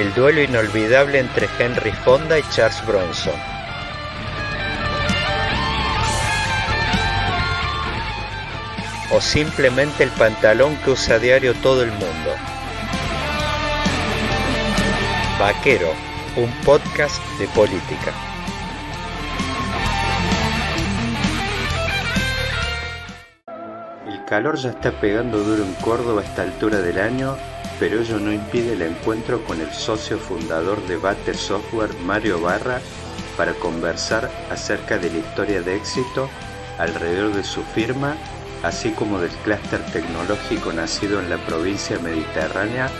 El duelo inolvidable entre Henry Fonda y Charles Bronson. O simplemente el pantalón que usa a diario todo el mundo. Vaquero, un podcast de política. El calor ya está pegando duro en Córdoba a esta altura del año pero ello no impide el encuentro con el socio fundador de Bate Software, Mario Barra, para conversar acerca de la historia de éxito alrededor de su firma, así como del clúster tecnológico nacido en la provincia mediterránea,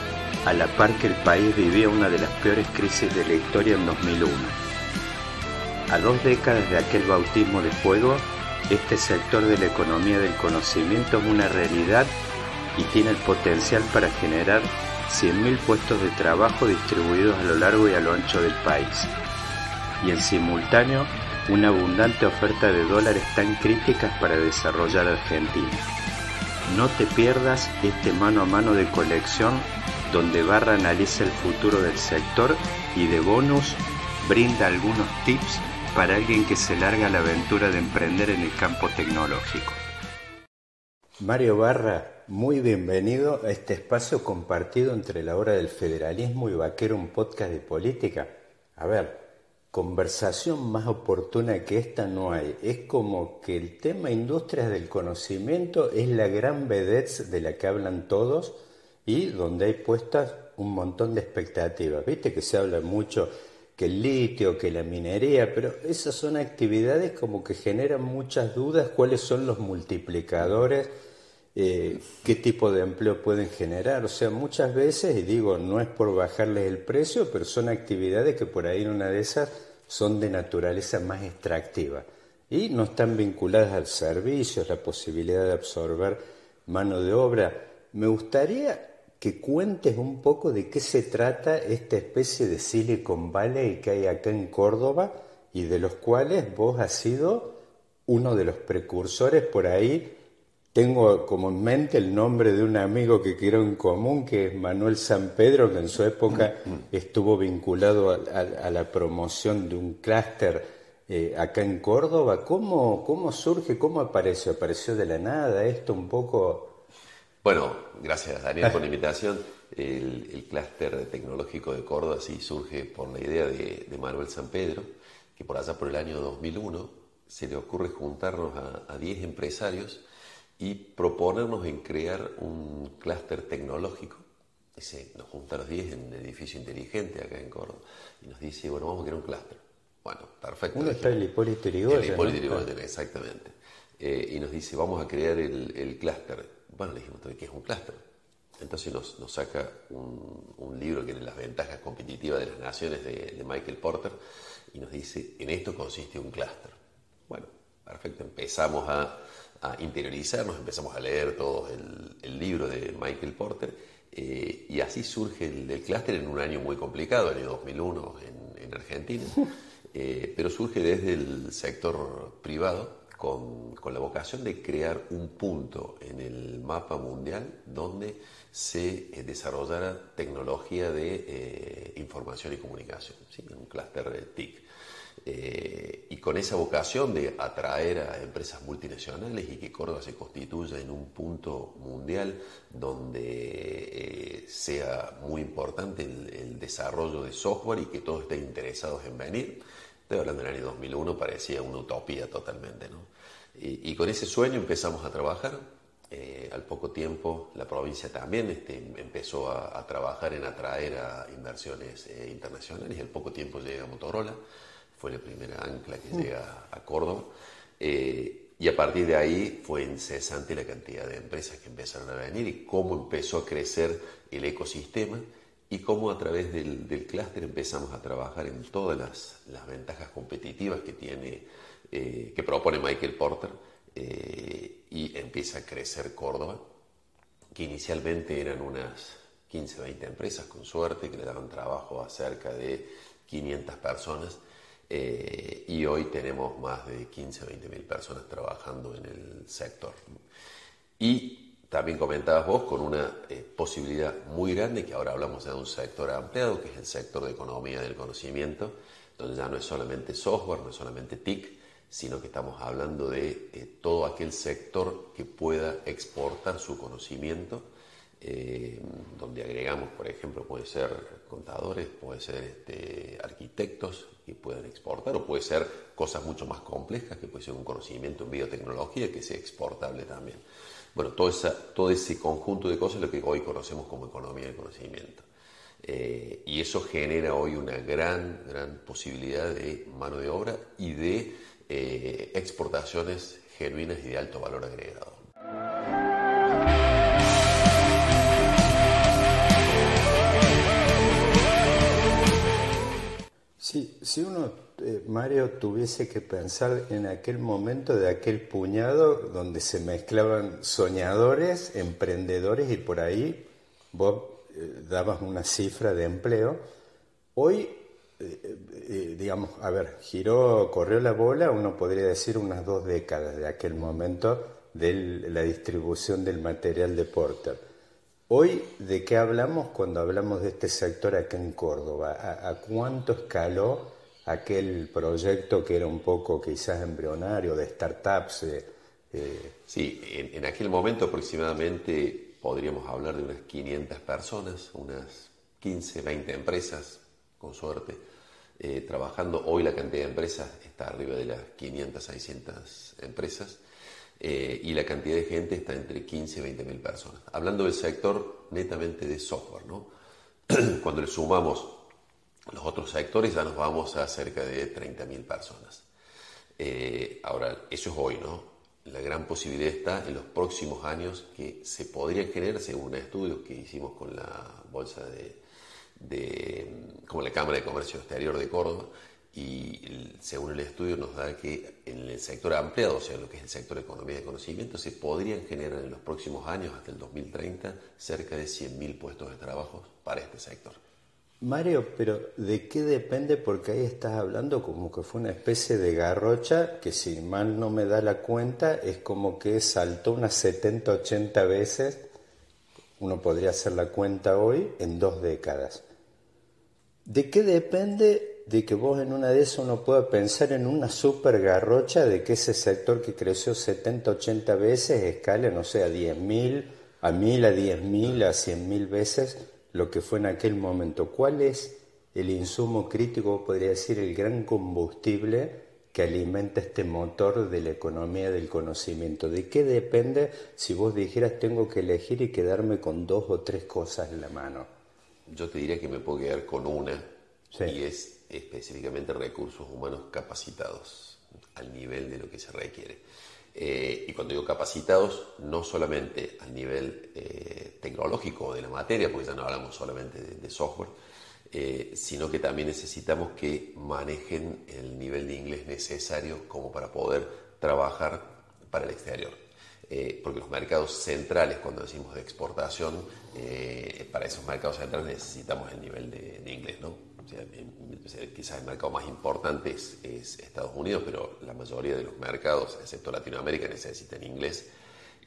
a la par que el país vivía una de las peores crisis de la historia en 2001. A dos décadas de aquel bautismo de fuego, este sector de la economía del conocimiento es una realidad y tiene el potencial para generar 100.000 puestos de trabajo distribuidos a lo largo y a lo ancho del país. Y en simultáneo, una abundante oferta de dólares tan críticas para desarrollar Argentina. No te pierdas este mano a mano de colección donde Barra analiza el futuro del sector y de bonus brinda algunos tips para alguien que se larga la aventura de emprender en el campo tecnológico. Mario Barra, muy bienvenido a este espacio compartido entre la hora del federalismo y Vaquero, un podcast de política. A ver, conversación más oportuna que esta no hay. Es como que el tema industrias del conocimiento es la gran vedette de la que hablan todos y donde hay puestas un montón de expectativas. Viste que se habla mucho que el litio, que la minería, pero esas son actividades como que generan muchas dudas cuáles son los multiplicadores eh, qué tipo de empleo pueden generar. O sea, muchas veces, y digo, no es por bajarles el precio, pero son actividades que por ahí en una de esas son de naturaleza más extractiva y no están vinculadas al servicio, la posibilidad de absorber mano de obra. Me gustaría que cuentes un poco de qué se trata esta especie de Silicon Valley que hay acá en Córdoba y de los cuales vos has sido uno de los precursores por ahí tengo como en mente el nombre de un amigo que quiero en común, que es Manuel San Pedro, que en su época estuvo vinculado a, la promoción de un clúster eh, acá en Córdoba. ¿Cómo, ¿Cómo surge, cómo apareció? ¿Apareció de la nada esto un poco? Bueno, gracias Daniel por la invitación. El, clúster tecnológico de Córdoba sí surge por la idea de, Manuel San Pedro, que por allá por el año 2001 se le ocurre juntarnos a 10 empresarios y proponernos en crear un clúster tecnológico. Nos junta los 10 en un edificio inteligente acá en Córdoba y nos dice, bueno, vamos a crear un clúster. Bueno, perfecto. Uno está el Hipólito Yrigoyen. El Hipólito Yrigoyen, exactamente. Eh, y nos dice, vamos a crear el, el clúster. Bueno, le dijimos, ¿qué es un clúster? Entonces nos, nos saca un, un, libro que tiene las ventajas competitivas de las naciones de, de Michael Porter y nos dice, en esto consiste un clúster. Bueno, perfecto, empezamos a a interiorizarnos, empezamos a leer todo el, libro de Michael Porter eh, y así surge el, clúster en un año muy complicado, el año 2001 en, Argentina, eh, pero surge desde el sector privado con, con, la vocación de crear un punto en el mapa mundial donde se eh, desarrollara tecnología de información y comunicación, ¿sí? un clúster TIC. Eh, y con esa vocación de atraer a empresas multinacionales y que Córdoba se constituya en un punto mundial donde eh, sea muy importante el, desarrollo de software y que todos estén interesados en venir. Estoy hablando del año 2001, parecía una utopía totalmente. ¿no? Y, con ese sueño empezamos a trabajar. Eh, al poco tiempo la provincia también este, empezó a, a, trabajar en atraer a inversiones internacionales y al poco tiempo llega Motorola fue la primera ancla que llega a Córdoba. Eh, y a partir de ahí fue incesante la cantidad de empresas que empezaron a venir y cómo empezó a crecer el ecosistema y cómo a través del, del clúster empezamos a trabajar en todas las, ventajas competitivas que tiene, eh, que propone Michael Porter eh, y empieza a crecer Córdoba, que inicialmente eran unas 15, 20 empresas con suerte que le daban trabajo a cerca de 500 personas eh, y hoy tenemos más de 15, 20 mil personas trabajando en el sector. Y también comentabas vos con una eh, posibilidad muy grande, que ahora hablamos de un sector ampliado, que es el sector de economía del conocimiento, donde ya no es solamente software, no es solamente TIC, sino que estamos hablando de eh, todo aquel sector que pueda exportar su conocimiento, eh, donde agregamos, por ejemplo, puede ser contadores, puede ser este, arquitectos que puedan exportar, o puede ser cosas mucho más complejas, que puede ser un conocimiento en biotecnología que sea exportable también. Bueno, todo, todo ese conjunto de cosas es lo que hoy conocemos como economía del conocimiento. Eh, y eso genera hoy una gran, gran posibilidad de mano de obra y de eh, exportaciones genuinas y de alto valor agregado. Sí, si uno eh, Mario tuviese que pensar en aquel momento de aquel puñado donde se mezclaban soñadores, emprendedores y por ahí vos eh, dabas una cifra de empleo, hoy, eh, digamos, a ver, giró, corrió la bola, uno podría decir unas dos décadas de aquel momento de la distribución del material de Porter. Hoy, ¿de qué hablamos cuando hablamos de este sector acá en Córdoba? a cuánto escaló? aquel proyecto que era un poco quizás embrionario de startups. Eh, eh. Sí, en, aquel momento aproximadamente podríamos hablar de unas 500 personas, unas 15, 20 empresas, con suerte, eh, trabajando. Hoy la cantidad de empresas está arriba de las 500, 600 empresas. Y la cantidad de gente está entre 15 y 20 mil personas. Hablando del sector netamente de software, ¿no? Cuando le sumamos los otros sectores ya nos vamos a cerca de 30.000 personas. Eh, ahora, eso es hoy, ¿no? La gran posibilidad está en los próximos años que se podría generar, según estudios que hicimos con la Bolsa de, de como la Cámara de Comercio Exterior de Córdoba, y según el estudio nos da que en el sector ampliado, o sea, lo que es el sector de economía de conocimiento, se podrían generar en los próximos años, hasta el 2030, cerca de 100.000 puestos de trabajo para este sector. Mario, pero ¿de qué depende? Porque ahí estás hablando como que fue una especie de garrocha que si mal no me da la cuenta es como que saltó unas 70, 80 veces, uno podría hacer la cuenta hoy, en dos décadas. ¿De qué depende de que vos en una de esas uno pueda pensar en una super garrocha de que ese sector que creció 70, 80 veces escale, no sé, a 10.000, a 1.000, a 10.000, a 100.000 veces? lo que fue en aquel momento. ¿Cuál es el insumo crítico, podría decir, el gran combustible que alimenta este motor de la economía del conocimiento? ¿De qué depende si vos dijeras tengo que elegir y quedarme con dos o tres cosas en la mano? Yo te diría que me puedo quedar con una y es específicamente recursos humanos capacitados al nivel de lo que se requiere. Eh, y cuando digo capacitados, no solamente al nivel eh, tecnológico de la materia, porque ya no hablamos solamente de, software, eh, sino que también necesitamos que manejen el nivel de inglés necesario como para poder trabajar para el exterior. porque los mercados centrales, cuando decimos de exportación, para esos mercados centrales necesitamos el nivel de, de inglés, ¿no? Quizás el mercado más importante es, Estados Unidos, pero la mayoría de los mercados, excepto Latinoamérica, necesitan inglés.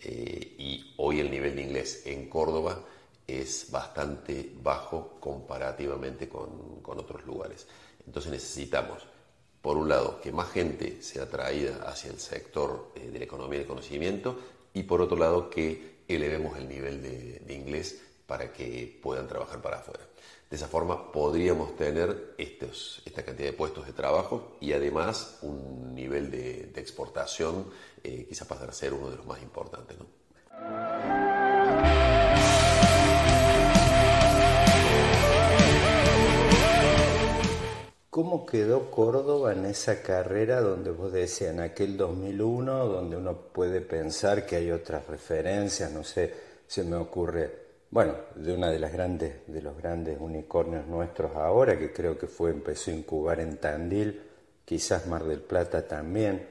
Eh, y hoy el nivel de inglés en Córdoba es bastante bajo comparativamente con, otros lugares. Entonces necesitamos, por un lado, que más gente sea atraída hacia el sector eh, de la economía del conocimiento y por otro lado, que elevemos el nivel de inglés para que puedan trabajar para afuera. De esa forma podríamos tener esta cantidad de puestos de trabajo y además un nivel de, exportación eh, quizás pasar a ser uno de los más importantes. ¿Cómo quedó Córdoba en esa carrera donde vos decías en aquel 2001, donde uno puede pensar que hay otras referencias, no sé, se me ocurre bueno, de una de las grandes, de los grandes unicornios nuestros ahora, que creo que fue, empezó a incubar en Tandil, quizás Mar del Plata también,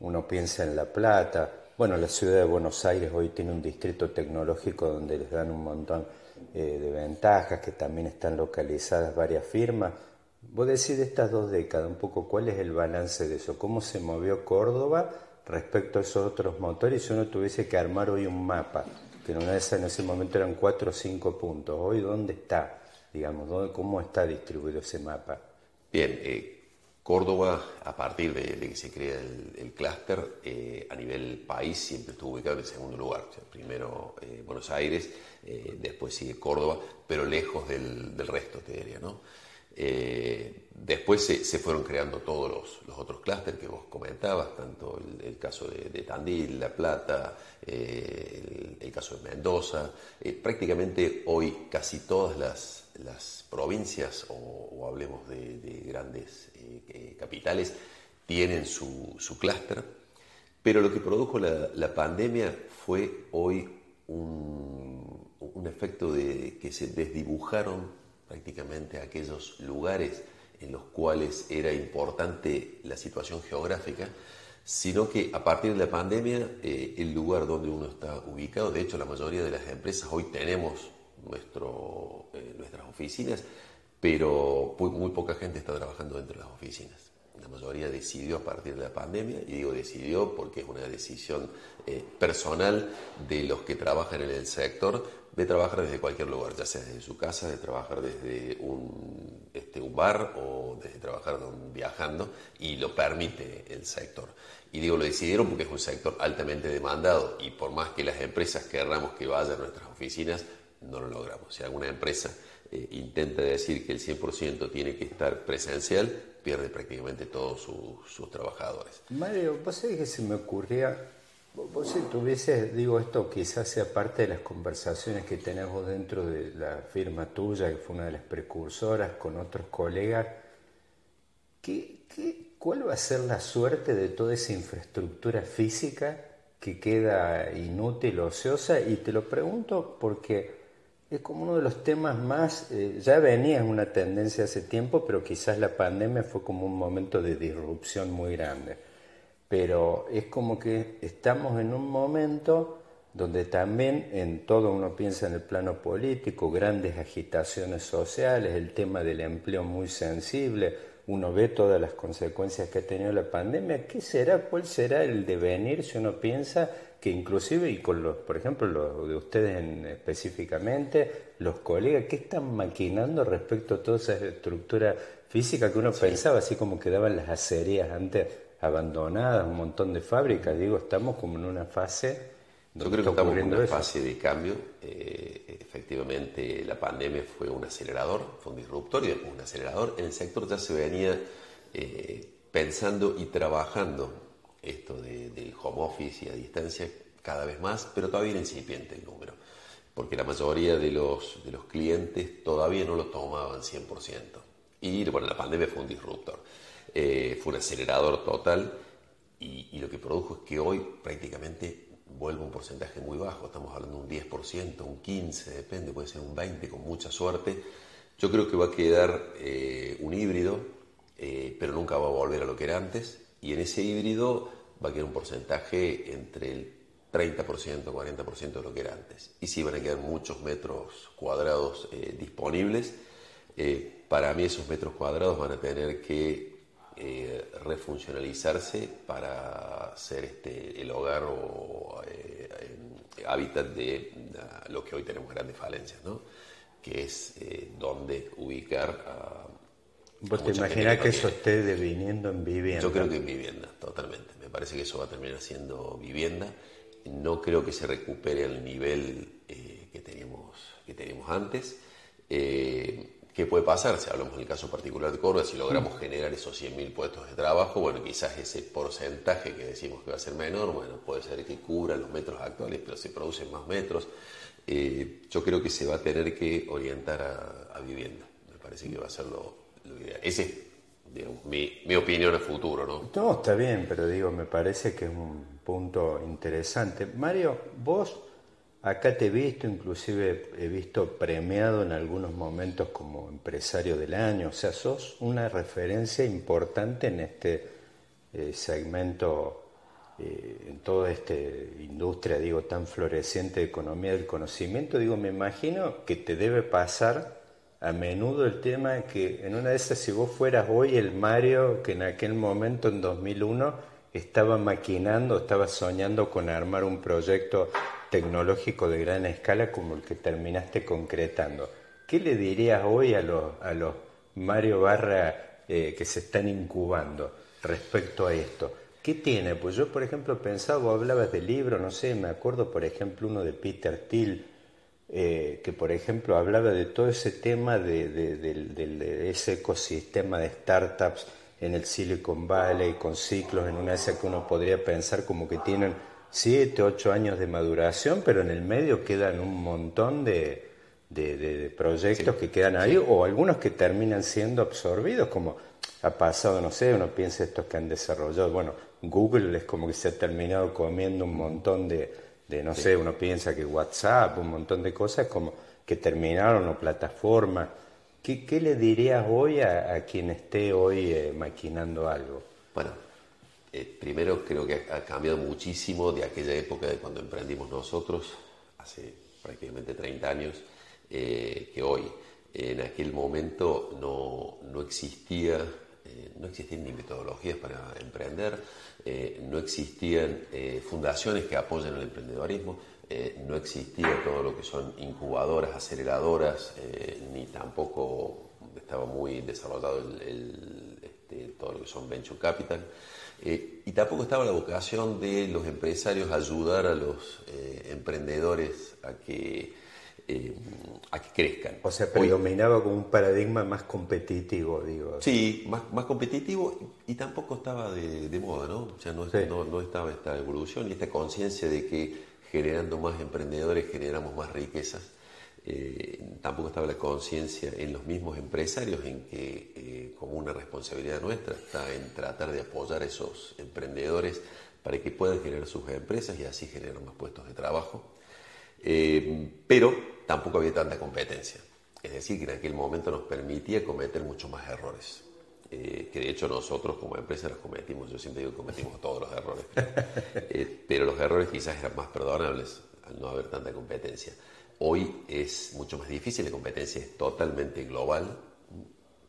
uno piensa en La Plata, bueno, la ciudad de Buenos Aires hoy tiene un distrito tecnológico donde les dan un montón eh, de ventajas, que también están localizadas varias firmas. Vos decís de estas dos décadas, un poco cuál es el balance de eso, cómo se movió Córdoba respecto a esos otros motores, si uno tuviese que armar hoy un mapa, que en, una de esas, en ese momento eran cuatro o cinco puntos, hoy dónde está, digamos, cómo está distribuido ese mapa. Bien, eh, Córdoba, a partir de, que se crea el, clúster, eh, a nivel país siempre estuvo ubicado en el segundo lugar. primero eh, Buenos Aires, después sigue Córdoba, pero lejos del, resto, te diría. ¿no? Después se, fueron creando todos los, otros clústeres que vos comentabas, tanto el, caso de, Tandil, La Plata, el, caso de Mendoza. prácticamente hoy casi todas las, provincias, o, hablemos de, grandes eh, capitales tienen su, su clúster, pero lo que produjo la, pandemia fue hoy un, un, efecto de que se desdibujaron prácticamente aquellos lugares en los cuales era importante la situación geográfica, sino que a partir de la pandemia eh, el lugar donde uno está ubicado, de hecho la mayoría de las empresas hoy tenemos nuestro, eh, nuestras oficinas pero muy, poca gente está trabajando dentro de las oficinas. Mayoría decidió a partir de la pandemia, y digo decidió porque es una decisión eh, personal de los que trabajan en el sector, de trabajar desde cualquier lugar, ya sea desde su casa, de trabajar desde un, este, un bar o desde trabajar viajando, y lo permite el sector. Y digo, lo decidieron porque es un sector altamente demandado y por más que las empresas querramos que vayan a nuestras oficinas, no lo logramos. Si alguna empresa eh, intenta decir que el 100% tiene que estar presencial, pierde prácticamente todos sus trabajadores. Mario, vos sabés que se me ocurría, vos si tuvieses, digo esto quizás sea parte de las conversaciones que tenemos dentro de la firma tuya, que fue una de las precursoras con otros colegas, ¿qué, qué, cuál va a ser la suerte de toda esa infraestructura física que queda inútil, ociosa? Y te lo pregunto porque es como uno de los temas más, eh, ya venía en una tendencia hace tiempo, pero quizás la pandemia fue como un momento de disrupción muy grande. Pero es como que estamos en un momento donde también en todo uno piensa en el plano político, grandes agitaciones sociales, el tema del empleo muy sensible, uno ve todas las consecuencias que ha tenido la pandemia, ¿qué será? ¿Cuál será el devenir si uno piensa que inclusive, y con los, por ejemplo, los de ustedes en, específicamente, los colegas, ¿qué están maquinando respecto a toda esa estructura física que uno pensaba, así como quedaban las acerías antes abandonadas, un montón de fábricas? Digo, estamos como en una fase... Yo creo que estamos en una fase de cambio. Eh, efectivamente, la pandemia fue un acelerador, fue un disruptor y un acelerador. En el sector ya se venía eh, pensando y trabajando esto de, del home office y a distancia cada vez más, pero todavía incipiente el número, porque la mayoría de los, de los clientes todavía no lo tomaban 100%. Y bueno, la pandemia fue un disruptor, eh, fue un acelerador total y, lo que produjo es que hoy prácticamente vuelve un porcentaje muy bajo, estamos hablando de un 10%, un 15%, depende, puede ser un 20% con mucha suerte. Yo creo que va a quedar eh, un híbrido, eh, pero nunca va a volver a lo que era antes y en ese híbrido va a quedar un porcentaje entre el 30%, 40% de lo que era antes. Y sí van a quedar muchos metros cuadrados eh, disponibles. Eh, para mí esos metros cuadrados van a tener que eh, refuncionalizarse para ser este, el hogar o hábitat de lo que hoy tenemos grandes falencias, ¿no? que es donde ubicar a ¿Vos te imaginas que eso esté deviniendo en vivienda? Yo creo que en vivienda, totalmente. Me parece que eso va a terminar siendo vivienda. No creo que se recupere al nivel eh, que, teníamos, que teníamos antes. Eh, ¿Qué puede pasar? Si hablamos del caso particular de Córdoba, si logramos generar esos 100.000 puestos de trabajo, bueno, quizás ese porcentaje que decimos que va a ser menor, bueno, puede ser que cubra los metros actuales, pero se producen más metros. Eh, yo creo que se va a tener que orientar a, a vivienda. Me parece que va a ser lo, esa es mi, opinión a futuro, ¿no? No, está bien, pero digo, me parece que es un punto interesante. Mario, vos acá te he visto, inclusive he visto premiado en algunos momentos como empresario del año, o sea, sos una referencia importante en este eh, segmento, eh, en toda esta industria, digo, tan floreciente de economía del conocimiento, digo, me imagino que te debe pasar a menudo el tema de que en una de esas, si vos fueras hoy el Mario que en aquel momento, en 2001, estaba maquinando, estaba soñando con armar un proyecto tecnológico de gran escala como el que terminaste concretando. ¿Qué le dirías hoy a los, a los Mario Barra eh, que se están incubando respecto a esto? ¿Qué tiene? Pues yo, por ejemplo, pensaba, hablabas de libros, no sé, me acuerdo, por ejemplo, uno de Peter Thiel, eh, que por ejemplo hablaba de todo ese tema de, ese ecosistema de startups en el Silicon Valley con ciclos en una esa que uno podría pensar como que tienen 7, 8 años de maduración, pero en el medio quedan un montón de, proyectos que quedan ahí o algunos que terminan siendo absorbidos, como ha pasado, no sé, uno piensa estos que han desarrollado, bueno, Google es como que se ha terminado comiendo un montón de de no sé, uno piensa que WhatsApp, un montón de cosas como que terminaron o plataformas. ¿Qué, le dirías hoy a, quien esté hoy eh, maquinando algo? Bueno, eh, primero creo que ha cambiado muchísimo de aquella época de cuando emprendimos nosotros, hace prácticamente 30 años, eh, que hoy. En aquel momento no, no existía no existían ni metodologías para emprender, eh, no existían eh, fundaciones que apoyen el emprendedorismo, no existía todo lo que son incubadoras, aceleradoras, ni tampoco estaba muy desarrollado este, todo lo que son venture capital. y tampoco estaba la vocación de los empresarios ayudar a los emprendedores a que eh, a que crezcan. O sea, predominaba como un paradigma más competitivo, digo. Sí, más, más competitivo y, tampoco estaba de, moda, ¿no? O sea, no, no, estaba esta evolución y esta conciencia de que generando más emprendedores generamos más riquezas. Eh, tampoco estaba la conciencia en los mismos empresarios en que eh, como una responsabilidad nuestra está en tratar de apoyar a esos emprendedores para que puedan generar sus empresas y así generar más puestos de trabajo. Pero tampoco había tanta competencia. Es decir, que en aquel momento nos permitía cometer muchos más errores. Eh, que de hecho nosotros como empresa los cometimos, yo siempre digo que cometimos todos los errores, eh, pero los errores quizás eran más perdonables al no haber tanta competencia. Hoy es mucho más difícil, la competencia es totalmente global,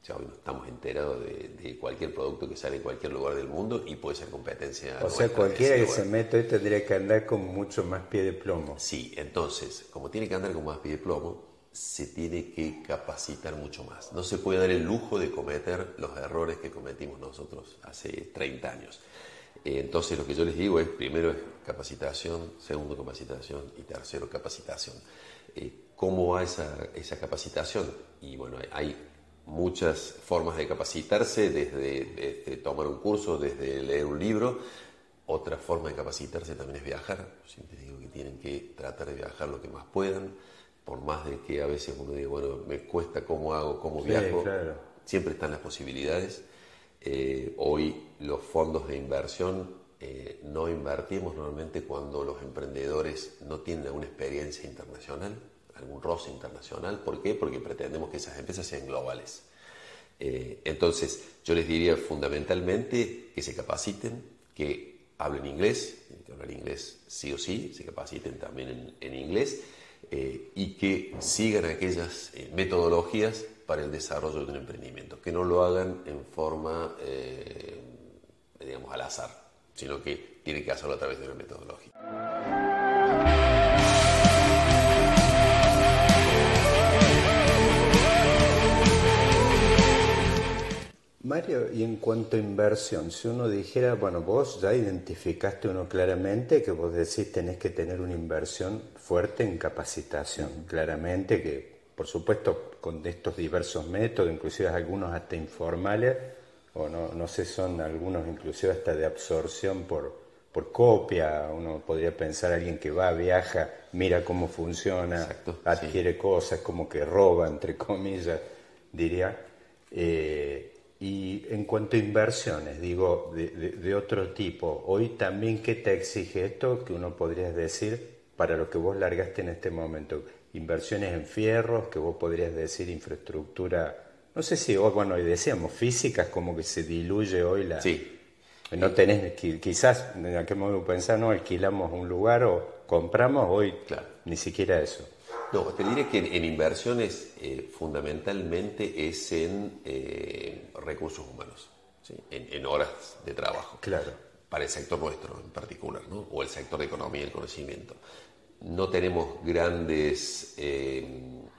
ya hoy estamos enterados de, cualquier producto que sale en cualquier lugar del mundo y puede ser competencia. O sea, cualquiera que se meta hoy tendría que andar con mucho más pie de plomo. Sí, entonces, como tiene que andar con más pie de plomo, se tiene que capacitar mucho más. No se puede dar el lujo de cometer los errores que cometimos nosotros hace 30 años. Eh, entonces, lo que yo les digo es, primero es capacitación, segundo capacitación y tercero capacitación. Eh, ¿Cómo va esa, esa capacitación? Y bueno, hay muchas formas de capacitarse, desde, tomar un curso, desde leer un libro. Otra forma de capacitarse también es viajar. Siempre digo que tienen que tratar de viajar lo que más puedan, por más de que a veces uno diga, bueno, me cuesta cómo hago, cómo viajo. Siempre están las posibilidades. Eh, hoy los fondos de inversión eh, no invertimos normalmente cuando los emprendedores no tienen alguna experiencia internacional algún roce internacional. ¿Por qué? Porque pretendemos que esas empresas sean globales. Eh, entonces, yo les diría fundamentalmente que se capaciten, que hablen inglés, que hablar inglés sí o sí, se capaciten también en, inglés eh, y que sigan aquellas eh, metodologías para el desarrollo de un emprendimiento, que no lo hagan en forma, digamos, al azar, sino que tienen que hacerlo a través de una metodología. Mario, y en cuanto a inversión, si uno dijera, bueno, vos ya identificaste uno claramente que vos decís tenés que tener una inversión fuerte en capacitación, claramente que, por supuesto, con estos diversos métodos, inclusive algunos hasta informales, o no, no sé, son algunos inclusive hasta de absorción por, por copia, uno podría pensar alguien que va, viaja, mira cómo funciona, adquiere cosas, como que roba, entre comillas, diría. Eh, y en cuanto a inversiones, digo, de, otro tipo, hoy también, ¿qué te exige esto que uno podría decir para lo que vos largaste en este momento? Inversiones en fierros, que vos podrías decir infraestructura, no sé si hoy, bueno, y decíamos físicas, como que se diluye hoy la... Sí. No tenés, quizás en aquel momento pensar, no, alquilamos un lugar o compramos, hoy claro. ni siquiera eso. No, te diré que en, inversiones eh, fundamentalmente es en eh, recursos humanos, en, horas de trabajo. Claro. Para el sector nuestro en particular, ¿no? o el sector de economía y el conocimiento. No tenemos grandes eh,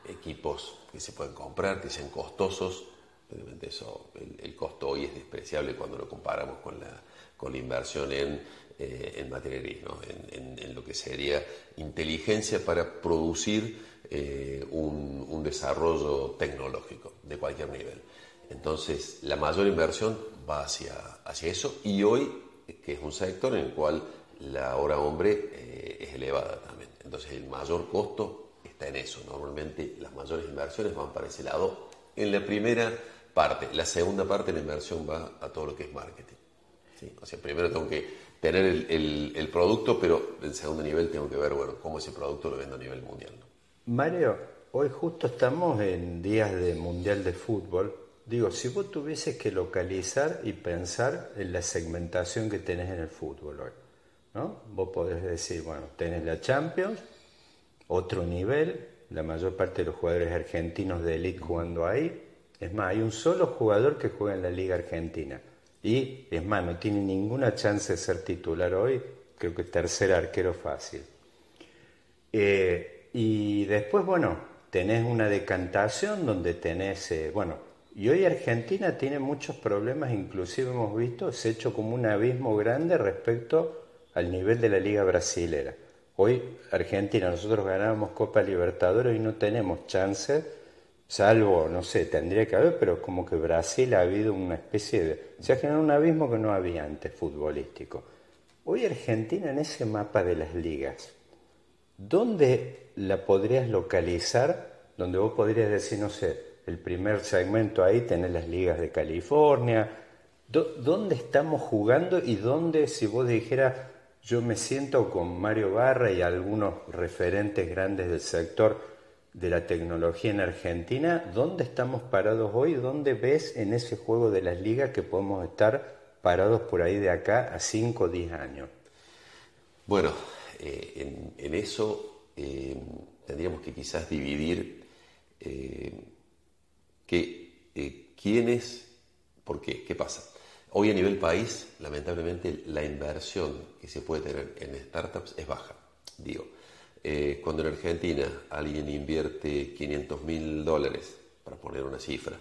equipos que se pueden comprar, que sean costosos. Obviamente eso, el, costo hoy es despreciable cuando lo comparamos con la, con la inversión en eh, en materia gris, en, lo que sería inteligencia para producir eh, un, desarrollo tecnológico de cualquier nivel. Entonces, la mayor inversión va hacia, hacia eso y hoy, que es un sector en el cual la hora hombre eh, es elevada también. Entonces, el mayor costo está en eso. Normalmente las mayores inversiones van para ese lado en la primera parte. La segunda parte de la inversión va a todo lo que es marketing. O sea, primero tengo que tener el, producto, pero en segundo nivel tengo que ver, bueno, cómo ese producto lo vendo a nivel mundial. Mario, hoy justo estamos en días de Mundial de Fútbol. Digo, si vos tuvieses que localizar y pensar en la segmentación que tenés en el fútbol hoy, ¿no? Vos podés decir, bueno, tenés la Champions, otro nivel, la mayor parte de los jugadores argentinos de elite jugando ahí. Es más, hay un solo jugador que juega en la Liga Argentina y es más, no tiene ninguna chance de ser titular hoy, creo que tercer arquero fácil. Eh, y después, bueno, tenés una decantación donde tenés, eh, bueno, y hoy Argentina tiene muchos problemas, inclusive hemos visto, se ha hecho como un abismo grande respecto al nivel de la liga brasilera. Hoy Argentina, nosotros ganábamos Copa Libertadores y no tenemos chance salvo, no sé, tendría que haber, pero como que Brasil ha habido una especie de... Se ha generado un abismo que no había antes futbolístico. Hoy Argentina en ese mapa de las ligas, ¿dónde la podrías localizar? Donde vos podrías decir, no sé, el primer segmento ahí tenés las ligas de California. ¿Dónde estamos jugando y dónde, si vos dijeras, yo me siento con Mario Barra y algunos referentes grandes del sector, de la tecnología en Argentina, ¿dónde estamos parados hoy? ¿Dónde ves en ese juego de las ligas que podemos estar parados por ahí de acá a 5 o 10 años? Bueno, eh, en, eso eh, tendríamos que quizás dividir eh, que, quiénes, por qué, qué pasa. Hoy a nivel país, lamentablemente, la inversión que se puede tener en startups es baja. Digo, eh, cuando en Argentina alguien invierte 500 mil dólares, para poner una cifra,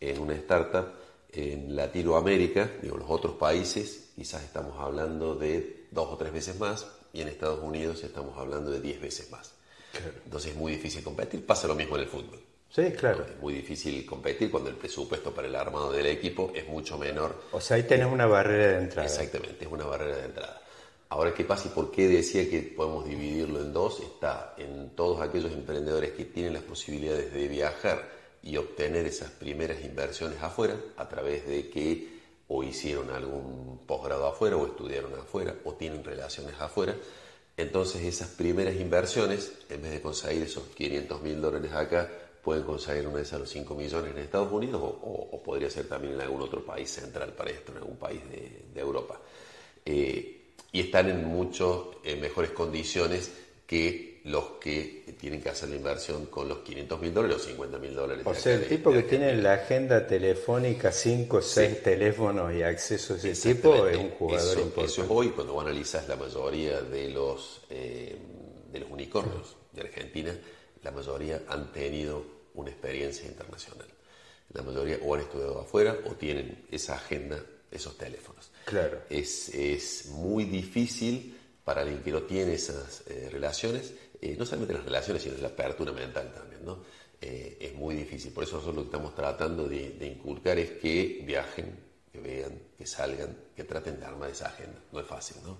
en una startup, en Latinoamérica, digo, los otros países, quizás estamos hablando de dos o tres veces más, y en Estados Unidos estamos hablando de diez veces más. Entonces es muy difícil competir. Pasa lo mismo en el fútbol. Sí, claro. Es muy difícil competir cuando el presupuesto para el armado del equipo es mucho menor. O sea, ahí tenés una barrera de entrada. Exactamente, es una barrera de entrada. Ahora, ¿qué pasa y por qué decía que podemos dividirlo en dos? Está en todos aquellos emprendedores que tienen las posibilidades de viajar y obtener esas primeras inversiones afuera a través de que o hicieron algún posgrado afuera o estudiaron afuera o tienen relaciones afuera. Entonces esas primeras inversiones, en vez de conseguir esos 500 mil dólares acá, pueden conseguir una vez a los 5 millones en Estados Unidos o, podría ser también en algún otro país central para esto, en algún país de, Europa. Eh, y están en mucho eh, mejores condiciones que los que tienen que hacer la inversión con los 500 mil dólares o 50 mil dólares. O sea, el tipo que tiene la agenda telefónica, 5 o 6 teléfonos y acceso a ese tipo es un jugador importante. Eso es hoy cuando analizas la mayoría de los, eh, de los unicornios de Argentina, la mayoría han tenido una experiencia internacional. La mayoría o han estudiado afuera o tienen esa agenda, esos teléfonos. Claro. Es, muy difícil para alguien que no tiene esas eh, relaciones, eh, no solamente las relaciones, sino la apertura mental también, ¿no? Eh, es muy difícil. Por eso nosotros lo que estamos tratando de, inculcar es que viajen, que vean, que salgan, que traten de armar esa agenda. No es fácil, ¿no?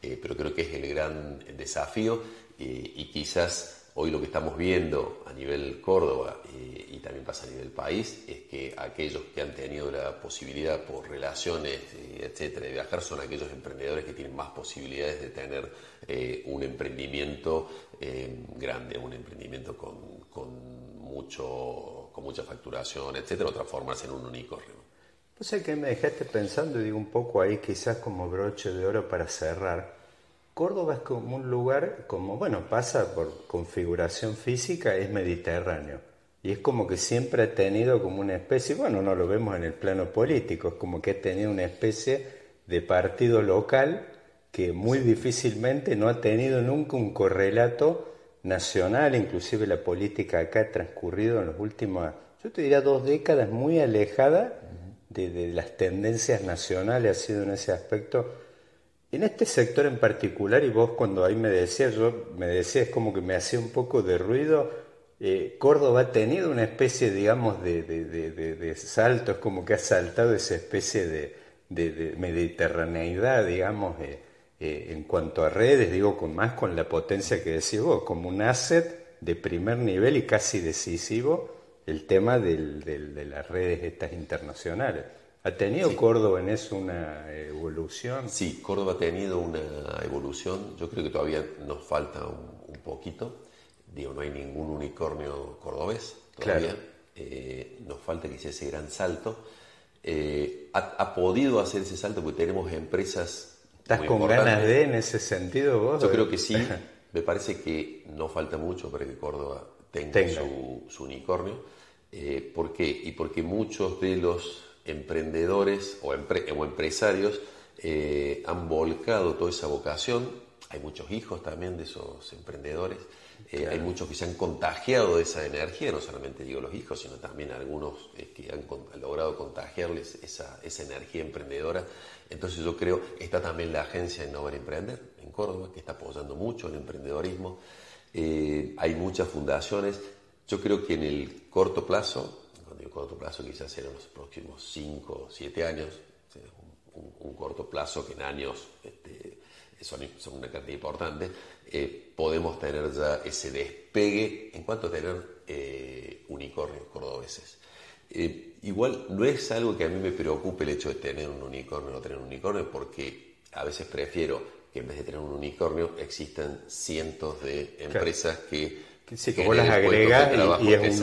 pero creo que es el gran desafío y quizás hoy lo que estamos viendo a nivel Córdoba y también pasa a nivel país, es que aquellos que han tenido la posibilidad por relaciones, etcétera, de viajar, son aquellos emprendedores que tienen más posibilidades de tener eh, un emprendimiento eh, grande, un emprendimiento con, con, mucho, con mucha facturación, etcétera, o transformarse en un unicornio. No sé qué me dejaste pensando, digo un poco ahí, quizás como broche de oro para cerrar. Córdoba es como un lugar, como, bueno, pasa por configuración física, es mediterráneo. Y es como que siempre ha tenido como una especie, bueno, no lo vemos en el plano político, es como que ha tenido una especie de partido local que muy difícilmente no ha tenido nunca un correlato nacional, inclusive la política acá ha transcurrido en los últimos, yo te diría dos décadas muy alejada de, de las tendencias nacionales, ha sido en ese aspecto en este sector en particular, y vos cuando ahí me decías, yo me decías como que me hacía un poco de ruido, eh, Córdoba ha tenido una especie, digamos, de, de, de, es como que ha saltado esa especie de, mediterraneidad, digamos, eh, eh, en cuanto a redes, digo, con más con la potencia que decís vos, como un asset de primer nivel y casi decisivo el tema del, de las redes estas internacionales. ¿Ha tenido Córdoba en eso una evolución? Sí, Córdoba ha tenido una evolución. Yo creo que todavía nos falta un, poquito. Digo, no hay ningún unicornio cordobés todavía. Eh, nos falta que sea ese gran salto. Eh, ha, podido hacer ese salto porque tenemos empresas. ¿Estás con ganas de en ese sentido vos? Yo creo que sí. Me parece que no falta mucho para que Córdoba tenga, Su, unicornio. Eh, ¿Por qué? Y porque muchos de los emprendedores o, empresarios eh, han volcado toda esa vocación. Hay muchos hijos también de esos emprendedores. Eh, hay muchos que se han contagiado de esa energía, no solamente digo los hijos, sino también algunos eh, que han, logrado contagiarles esa, esa, energía emprendedora. Entonces yo creo, está también la agencia Innovar Emprender en Córdoba, que está apoyando mucho el emprendedorismo. hay muchas fundaciones. Yo creo que en el corto plazo corto plazo quizás en los próximos 5 o 7 años, un, corto plazo que en años este, son, son, una cantidad importante, eh, podemos tener ya ese despegue en cuanto a tener eh, unicornios cordobeses. Eh, igual no es algo que a mí me preocupe el hecho de tener un unicornio o no tener un unicornio, porque a veces prefiero que en vez de tener un unicornio existan cientos de empresas que, que, vos las agregas y, es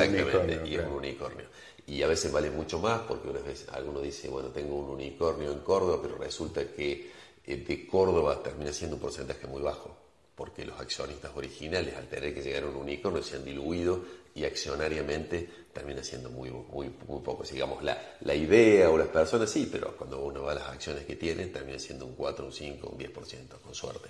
y es un unicornio y a veces vale mucho más porque una vez alguno dice, bueno, tengo un unicornio en Córdoba, pero resulta que eh, de Córdoba termina siendo un porcentaje muy bajo, porque los accionistas originales al tener que llegar a un unicornio se han diluido y accionariamente termina siendo muy, muy, muy poco. Digamos, la, la idea o las personas sí, pero cuando uno va a las acciones que tienen, termina siendo un 4, un 5, un 10%, con suerte.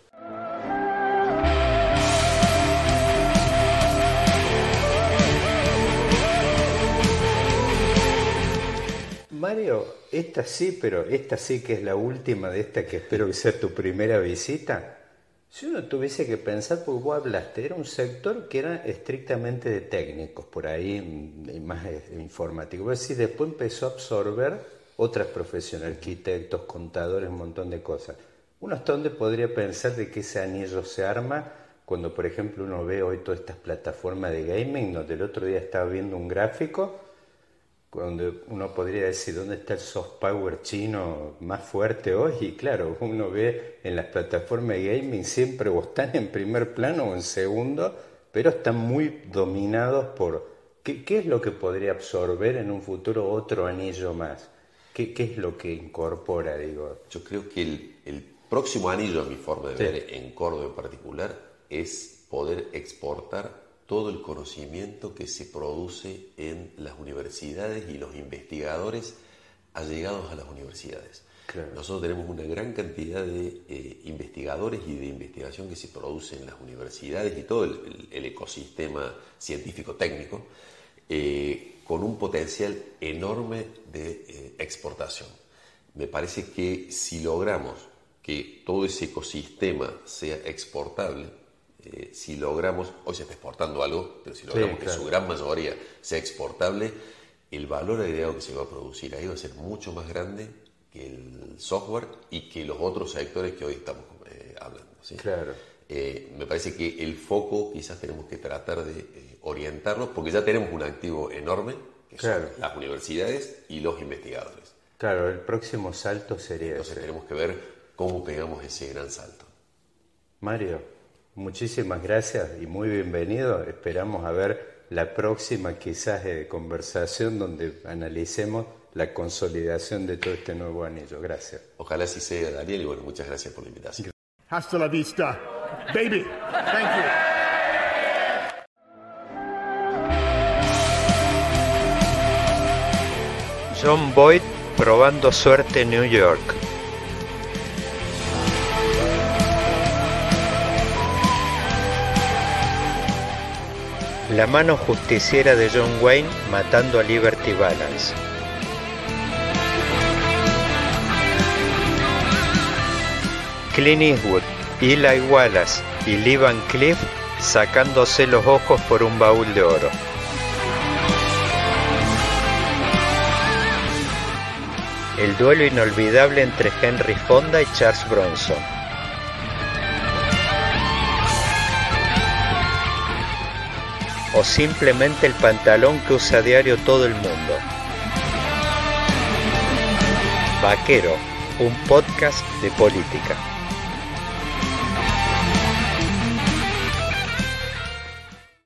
Mario, esta sí, pero esta sí que es la última de esta que espero que sea tu primera visita. Si uno tuviese que pensar, porque vos hablaste, era un sector que era estrictamente de técnicos, por ahí mm, más informático. Pero sí, después empezó a absorber otras profesiones, arquitectos, contadores, un montón de cosas. Uno hasta dónde podría pensar de que ese anillo se arma cuando, por ejemplo, uno ve hoy todas estas plataformas de gaming, donde el otro día estaba viendo un gráfico donde uno podría decir dónde está el soft power chino más fuerte hoy y claro, uno ve en las plataformas de gaming siempre o están en primer plano o en segundo, pero están muy dominados por qué, es lo que podría absorber en un futuro otro anillo más. ¿Qué, es lo que incorpora, digo? Yo creo que el, próximo anillo, a mi forma de ver, en Córdoba en particular, es poder exportar todo el conocimiento que se produce en las universidades y los investigadores allegados a las universidades. Nosotros tenemos una gran cantidad de eh, investigadores y de investigación que se produce en las universidades y todo el, ecosistema científico-técnico eh, con un potencial enorme de eh, exportación. Me parece que si logramos que todo ese ecosistema sea exportable, eh, si logramos, hoy se está exportando algo, pero si logramos que su gran mayoría sea exportable, el valor agregado que se va a producir ahí va a ser mucho más grande que el software y que los otros sectores que hoy estamos eh, hablando. Claro. Eh, me parece que el foco quizás tenemos que tratar de eh, orientarnos, porque ya tenemos un activo enorme, que son las universidades y los investigadores. Claro, el próximo salto sería Entonces tenemos que ver cómo pegamos ese gran salto. Mario, muchísimas gracias y muy bienvenido. Esperamos a ver la próxima quizás de conversación donde analicemos la consolidación de todo este nuevo anillo. Gracias. Ojalá así sea, Daniel, y bueno, muchas gracias por la invitación. Hasta la vista, baby. Thank you. John Boyd probando suerte en New York. La mano justiciera de John Wayne matando a Liberty Balance. Clint Eastwood, Eli Wallace y Lee Van Cliff sacándose los ojos por un baúl de oro. El duelo inolvidable entre Henry Fonda y Charles Bronson. O simplemente el pantalón que usa a diario todo el mundo. Vaquero, un podcast de política.